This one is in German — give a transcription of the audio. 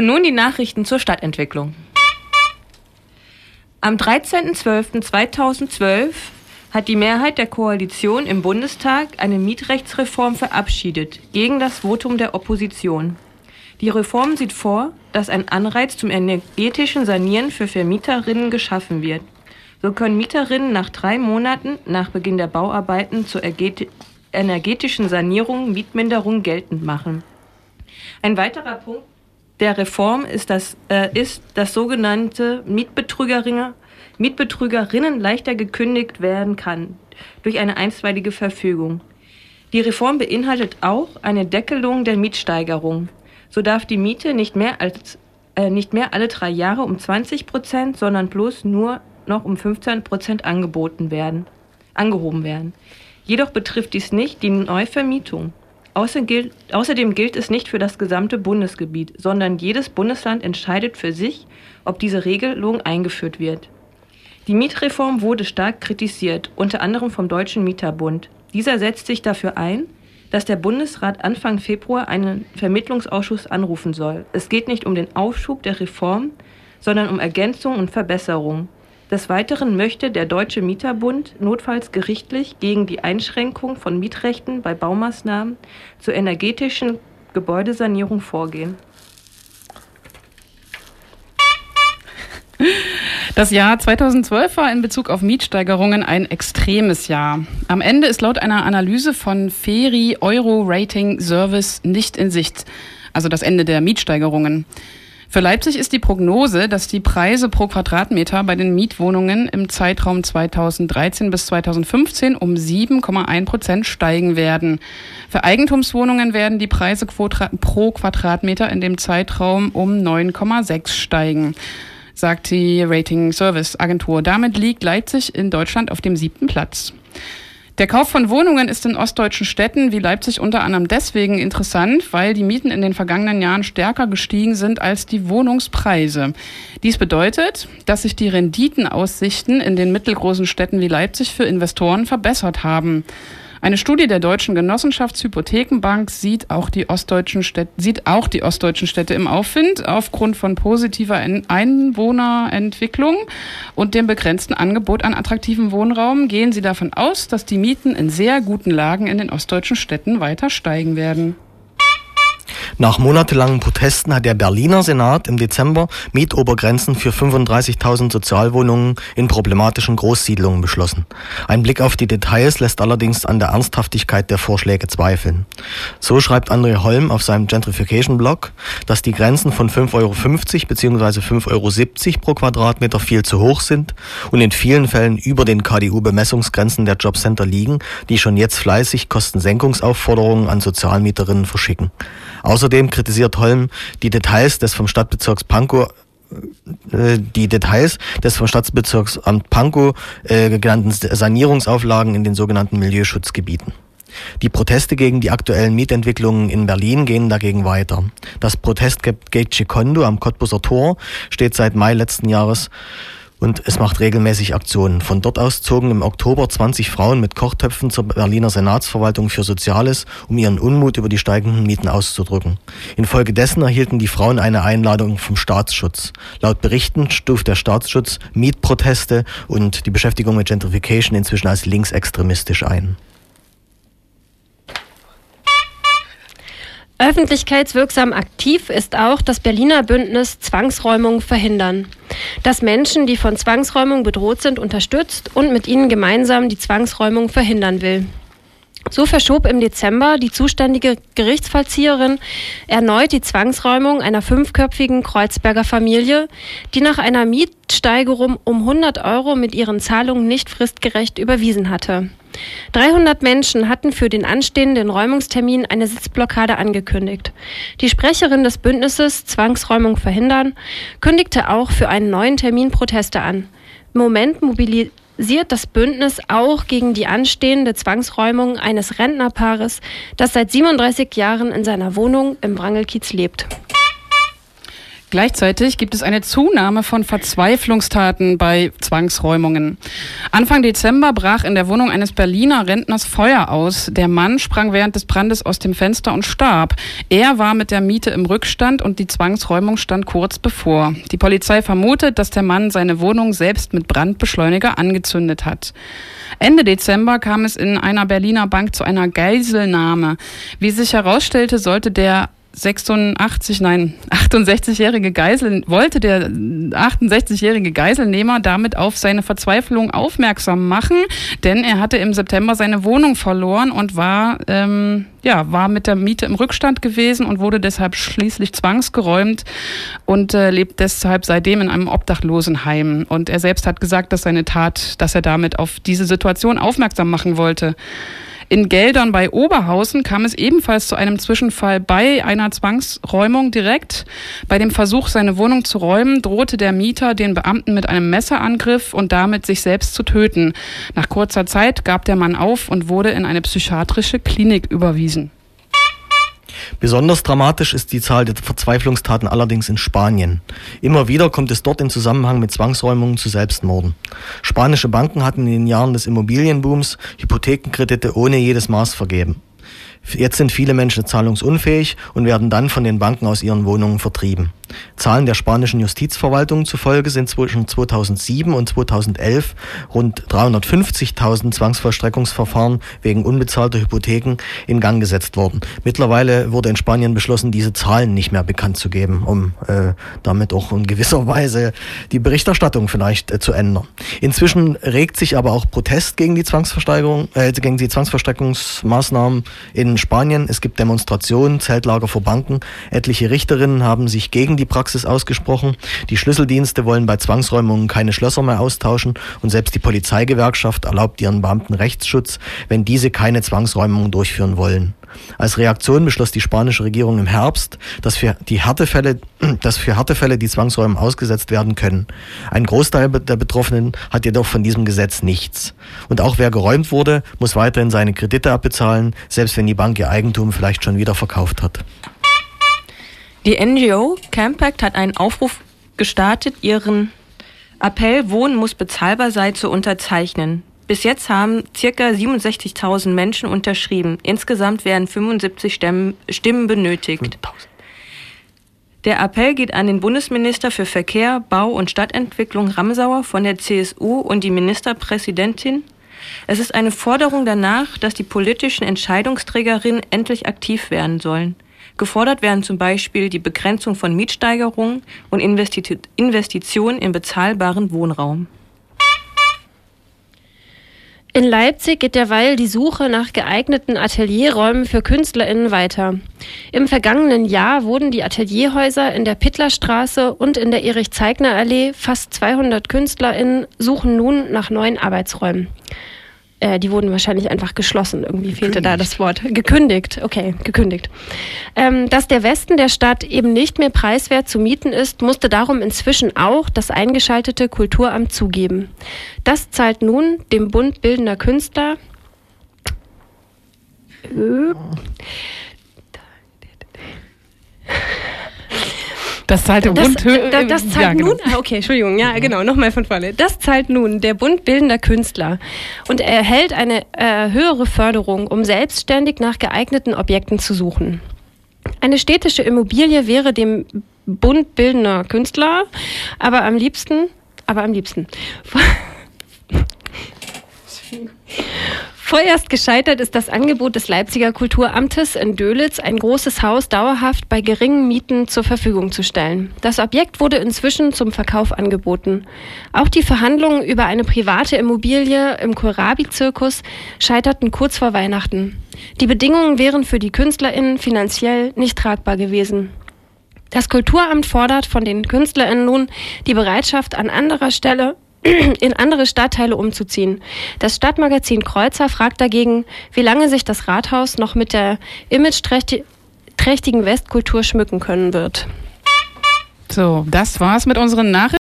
Und nun die Nachrichten zur Stadtentwicklung. Am 13.12.2012 hat die Mehrheit der Koalition im Bundestag eine Mietrechtsreform verabschiedet, gegen das Votum der Opposition. Die Reform sieht vor, dass ein Anreiz zum energetischen Sanieren für Vermieterinnen geschaffen wird. So können Mieterinnen nach drei Monaten nach Beginn der Bauarbeiten zur energetischen Sanierung Mietminderung geltend machen. Ein weiterer Punkt der Reform ist, dass, äh, ist, dass sogenannte Mietbetrügerinnen, Mietbetrügerinnen leichter gekündigt werden kann durch eine einstweilige Verfügung. Die Reform beinhaltet auch eine Deckelung der Mietsteigerung. So darf die Miete nicht mehr als äh, nicht mehr alle drei Jahre um 20 Prozent, sondern bloß nur noch um 15 Prozent angeboten werden, angehoben werden. Jedoch betrifft dies nicht die Neuvermietung. Außerdem gilt es nicht für das gesamte Bundesgebiet, sondern jedes Bundesland entscheidet für sich, ob diese Regelung eingeführt wird. Die Mietreform wurde stark kritisiert, unter anderem vom Deutschen Mieterbund. Dieser setzt sich dafür ein, dass der Bundesrat Anfang Februar einen Vermittlungsausschuss anrufen soll. Es geht nicht um den Aufschub der Reform, sondern um Ergänzung und Verbesserung. Des Weiteren möchte der Deutsche Mieterbund notfalls gerichtlich gegen die Einschränkung von Mietrechten bei Baumaßnahmen zur energetischen Gebäudesanierung vorgehen. Das Jahr 2012 war in Bezug auf Mietsteigerungen ein extremes Jahr. Am Ende ist laut einer Analyse von Feri Euro Rating Service nicht in Sicht, also das Ende der Mietsteigerungen. Für Leipzig ist die Prognose, dass die Preise pro Quadratmeter bei den Mietwohnungen im Zeitraum 2013 bis 2015 um 7,1 Prozent steigen werden. Für Eigentumswohnungen werden die Preise pro Quadratmeter in dem Zeitraum um 9,6 steigen sagt die Rating Service Agentur. Damit liegt Leipzig in Deutschland auf dem siebten Platz. Der Kauf von Wohnungen ist in ostdeutschen Städten wie Leipzig unter anderem deswegen interessant, weil die Mieten in den vergangenen Jahren stärker gestiegen sind als die Wohnungspreise. Dies bedeutet, dass sich die Renditenaussichten in den mittelgroßen Städten wie Leipzig für Investoren verbessert haben. Eine Studie der Deutschen Genossenschaftshypothekenbank sieht auch die ostdeutschen Städte, sieht auch die ostdeutschen Städte im Aufwind aufgrund von positiver Einwohnerentwicklung und dem begrenzten Angebot an attraktivem Wohnraum gehen sie davon aus, dass die Mieten in sehr guten Lagen in den ostdeutschen Städten weiter steigen werden. Nach monatelangen Protesten hat der Berliner Senat im Dezember Mietobergrenzen für 35.000 Sozialwohnungen in problematischen Großsiedlungen beschlossen. Ein Blick auf die Details lässt allerdings an der Ernsthaftigkeit der Vorschläge zweifeln. So schreibt André Holm auf seinem Gentrification-Blog, dass die Grenzen von 5,50 Euro bzw. 5,70 Euro pro Quadratmeter viel zu hoch sind und in vielen Fällen über den KDU-Bemessungsgrenzen der Jobcenter liegen, die schon jetzt fleißig Kostensenkungsaufforderungen an Sozialmieterinnen verschicken. Außerdem kritisiert Holm die Details des vom Stadtbezirks Pankow äh, die Details des vom Stadtbezirksamt Pankow äh, genannten Sanierungsauflagen in den sogenannten Milieuschutzgebieten. Die Proteste gegen die aktuellen Mietentwicklungen in Berlin gehen dagegen weiter. Das Protestgate Chicondo am Cottbuser Tor steht seit Mai letzten Jahres und es macht regelmäßig Aktionen. Von dort aus zogen im Oktober 20 Frauen mit Kochtöpfen zur Berliner Senatsverwaltung für Soziales, um ihren Unmut über die steigenden Mieten auszudrücken. Infolgedessen erhielten die Frauen eine Einladung vom Staatsschutz. Laut Berichten stuft der Staatsschutz Mietproteste und die Beschäftigung mit Gentrification inzwischen als linksextremistisch ein. Öffentlichkeitswirksam aktiv ist auch das Berliner Bündnis Zwangsräumung verhindern, das Menschen, die von Zwangsräumung bedroht sind, unterstützt und mit ihnen gemeinsam die Zwangsräumung verhindern will. So verschob im Dezember die zuständige Gerichtsvollzieherin erneut die Zwangsräumung einer fünfköpfigen Kreuzberger Familie, die nach einer Mietsteigerung um 100 Euro mit ihren Zahlungen nicht fristgerecht überwiesen hatte. 300 Menschen hatten für den anstehenden Räumungstermin eine Sitzblockade angekündigt. Die Sprecherin des Bündnisses Zwangsräumung verhindern kündigte auch für einen neuen Termin Proteste an. Im Moment mobilisiert das Bündnis auch gegen die anstehende Zwangsräumung eines Rentnerpaares, das seit 37 Jahren in seiner Wohnung im Wrangelkiez lebt. Gleichzeitig gibt es eine Zunahme von Verzweiflungstaten bei Zwangsräumungen. Anfang Dezember brach in der Wohnung eines Berliner Rentners Feuer aus. Der Mann sprang während des Brandes aus dem Fenster und starb. Er war mit der Miete im Rückstand und die Zwangsräumung stand kurz bevor. Die Polizei vermutet, dass der Mann seine Wohnung selbst mit Brandbeschleuniger angezündet hat. Ende Dezember kam es in einer Berliner Bank zu einer Geiselnahme. Wie sich herausstellte, sollte der 86, nein, 68-jährige Geisel, wollte der 68-jährige Geiselnehmer damit auf seine Verzweiflung aufmerksam machen, denn er hatte im September seine Wohnung verloren und war, ähm, ja, war mit der Miete im Rückstand gewesen und wurde deshalb schließlich zwangsgeräumt und äh, lebt deshalb seitdem in einem Obdachlosenheim. Und er selbst hat gesagt, dass seine Tat, dass er damit auf diese Situation aufmerksam machen wollte. In Geldern bei Oberhausen kam es ebenfalls zu einem Zwischenfall bei einer Zwangsräumung direkt. Bei dem Versuch, seine Wohnung zu räumen, drohte der Mieter den Beamten mit einem Messerangriff und damit sich selbst zu töten. Nach kurzer Zeit gab der Mann auf und wurde in eine psychiatrische Klinik überwiesen. Besonders dramatisch ist die Zahl der Verzweiflungstaten allerdings in Spanien. Immer wieder kommt es dort in Zusammenhang mit Zwangsräumungen zu Selbstmorden. Spanische Banken hatten in den Jahren des Immobilienbooms Hypothekenkredite ohne jedes Maß vergeben. Jetzt sind viele Menschen zahlungsunfähig und werden dann von den Banken aus ihren Wohnungen vertrieben. Zahlen der spanischen Justizverwaltung zufolge sind zwischen 2007 und 2011 rund 350.000 Zwangsvollstreckungsverfahren wegen unbezahlter Hypotheken in Gang gesetzt worden. Mittlerweile wurde in Spanien beschlossen, diese Zahlen nicht mehr bekannt zu geben, um äh, damit auch in gewisser Weise die Berichterstattung vielleicht äh, zu ändern. Inzwischen regt sich aber auch Protest gegen die Zwangsversteigerung, äh, gegen die Zwangsverstreckungsmaßnahmen in Spanien. Es gibt Demonstrationen, Zeltlager vor Banken. Etliche Richterinnen haben sich gegen die Praxis ausgesprochen. Die Schlüsseldienste wollen bei Zwangsräumungen keine Schlösser mehr austauschen und selbst die Polizeigewerkschaft erlaubt ihren Beamten Rechtsschutz, wenn diese keine Zwangsräumungen durchführen wollen. Als Reaktion beschloss die spanische Regierung im Herbst, dass für die Härtefälle, dass für Härtefälle die Zwangsräume ausgesetzt werden können. Ein Großteil der Betroffenen hat jedoch von diesem Gesetz nichts. Und auch wer geräumt wurde, muss weiterhin seine Kredite abbezahlen, selbst wenn die Bank ihr Eigentum vielleicht schon wieder verkauft hat. Die NGO Campact hat einen Aufruf gestartet, ihren Appell Wohnen muss bezahlbar sein zu unterzeichnen. Bis jetzt haben circa 67.000 Menschen unterschrieben. Insgesamt werden 75 Stimmen, Stimmen benötigt. Der Appell geht an den Bundesminister für Verkehr, Bau und Stadtentwicklung Ramsauer von der CSU und die Ministerpräsidentin. Es ist eine Forderung danach, dass die politischen Entscheidungsträgerinnen endlich aktiv werden sollen. Gefordert werden zum Beispiel die Begrenzung von Mietsteigerungen und Investitionen in bezahlbaren Wohnraum. In Leipzig geht derweil die Suche nach geeigneten Atelierräumen für KünstlerInnen weiter. Im vergangenen Jahr wurden die Atelierhäuser in der Pittlerstraße und in der Erich-Zeigner-Allee, fast 200 KünstlerInnen, suchen nun nach neuen Arbeitsräumen. Äh, die wurden wahrscheinlich einfach geschlossen. Irgendwie fehlte da das Wort. Gekündigt. Okay, gekündigt. Ähm, dass der Westen der Stadt eben nicht mehr preiswert zu mieten ist, musste darum inzwischen auch das eingeschaltete Kulturamt zugeben. Das zahlt nun dem Bund Bildender Künstler. Äh, Das zahlt der das, Bund. Das, das zahlt ja, genau. nun. Ah, okay, Entschuldigung. Ja, genau. Nochmal von vorne. Das zahlt nun der Bund Bildender Künstler und er erhält eine äh, höhere Förderung, um selbstständig nach geeigneten Objekten zu suchen. Eine städtische Immobilie wäre dem Bund Bildender Künstler, aber am liebsten, aber am liebsten. Vorerst gescheitert ist das Angebot des Leipziger Kulturamtes in Dölitz, ein großes Haus dauerhaft bei geringen Mieten zur Verfügung zu stellen. Das Objekt wurde inzwischen zum Verkauf angeboten. Auch die Verhandlungen über eine private Immobilie im Kohlrabi-Zirkus scheiterten kurz vor Weihnachten. Die Bedingungen wären für die KünstlerInnen finanziell nicht tragbar gewesen. Das Kulturamt fordert von den KünstlerInnen nun die Bereitschaft, an anderer Stelle in andere Stadtteile umzuziehen. Das Stadtmagazin Kreuzer fragt dagegen, wie lange sich das Rathaus noch mit der imageträchtigen Westkultur schmücken können wird. So, das war's mit unseren Nachrichten.